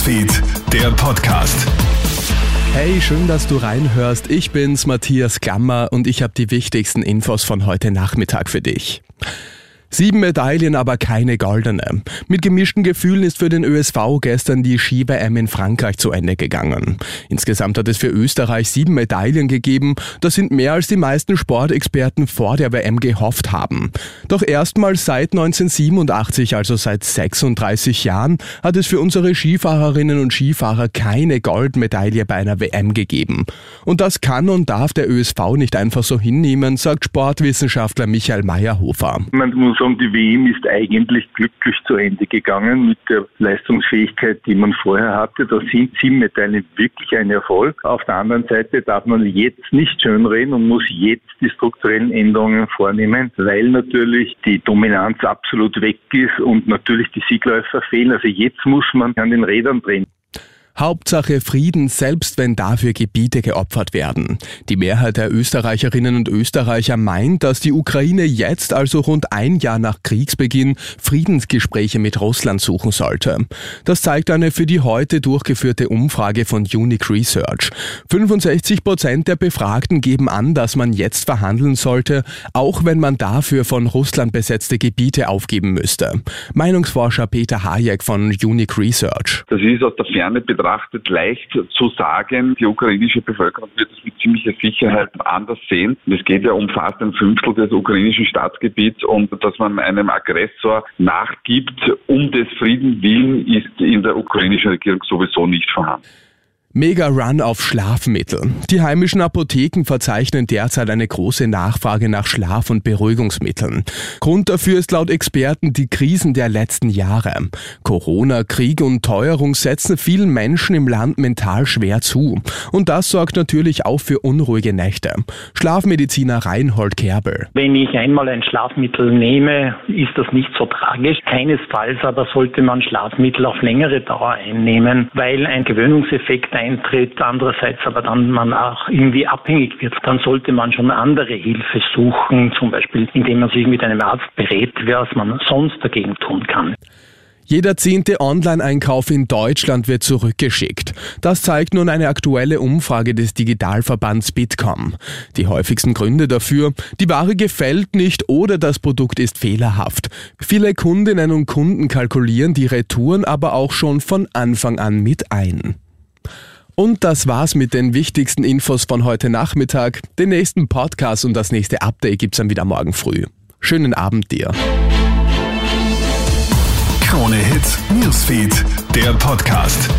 Newsfeed, der Podcast. Hey, schön, dass du reinhörst. Ich bin's, Matthias Klammer, und ich habe die wichtigsten Infos von heute Nachmittag für dich. Sieben Medaillen, aber keine goldene. Mit gemischten Gefühlen ist für den ÖSV gestern die Ski-WM in Frankreich zu Ende gegangen. Insgesamt hat es für Österreich sieben Medaillen gegeben. Das sind mehr als die meisten Sportexperten vor der WM gehofft haben. Doch erstmals seit 1987, also seit 36 Jahren, hat es für unsere Skifahrerinnen und Skifahrer keine Goldmedaille bei einer WM gegeben. Und das kann und darf der ÖSV nicht einfach so hinnehmen, sagt Sportwissenschaftler Michael Meyerhofer. Man muss sagen, die WM ist eigentlich glücklich zu Ende gegangen mit der Leistungsfähigkeit, die man vorher hatte. Da sind sieben Medaillen wirklich ein Erfolg. Auf der anderen Seite darf man jetzt nicht schönreden und muss jetzt die strukturellen Änderungen vornehmen, weil natürlich die Dominanz absolut weg ist und natürlich die Siegläufer fehlen. Also jetzt muss man an den Rädern drehen. Hauptsache Frieden, selbst wenn dafür Gebiete geopfert werden. Die Mehrheit der Österreicherinnen und Österreicher meint, dass die Ukraine jetzt, also rund ein Jahr nach Kriegsbeginn, Friedensgespräche mit Russland suchen sollte. Das zeigt eine für die heute durchgeführte Umfrage von Unique Research. 65 Prozent der Befragten geben an, dass man jetzt verhandeln sollte, auch wenn man dafür von Russland besetzte Gebiete aufgeben müsste. Meinungsforscher Peter Hayek von Unique Research. Das ist aus der Ferne betrachtet leicht zu sagen. Die ukrainische Bevölkerung wird es mit ziemlicher Sicherheit anders sehen. Es geht ja um fast ein Fünftel des ukrainischen Staatsgebiets und dass man einem Aggressor nachgibt, um des Frieden willen, ist in der ukrainischen Regierung sowieso nicht vorhanden. Mega Run auf Schlafmittel. Die heimischen Apotheken verzeichnen derzeit eine große Nachfrage nach Schlaf- und Beruhigungsmitteln. Grund dafür ist laut Experten die Krisen der letzten Jahre. Corona, Krieg und Teuerung setzen vielen Menschen im Land mental schwer zu. Und das sorgt natürlich auch für unruhige Nächte. Schlafmediziner Reinhold Kerbel. Wenn ich einmal ein Schlafmittel nehme, ist das nicht so tragisch. Keinesfalls aber sollte man Schlafmittel auf längere Dauer einnehmen, weil ein Gewöhnungseffekt eintritt, andererseits aber dann man auch irgendwie abhängig wird, dann sollte man schon andere Hilfe suchen, zum Beispiel indem man sich mit einem Arzt berät, was man sonst dagegen tun kann. Jeder zehnte Online-Einkauf in Deutschland wird zurückgeschickt. Das zeigt nun eine aktuelle Umfrage des Digitalverbands Bitkom. Die häufigsten Gründe dafür, die Ware gefällt nicht oder das Produkt ist fehlerhaft. Viele Kundinnen und Kunden kalkulieren die Retouren aber auch schon von Anfang an mit ein. Und das war's mit den wichtigsten Infos von heute Nachmittag. Den nächsten Podcast und das nächste Update gibt's dann wieder morgen früh. Schönen Abend dir. Krone Hits, Newsfeed, der Podcast.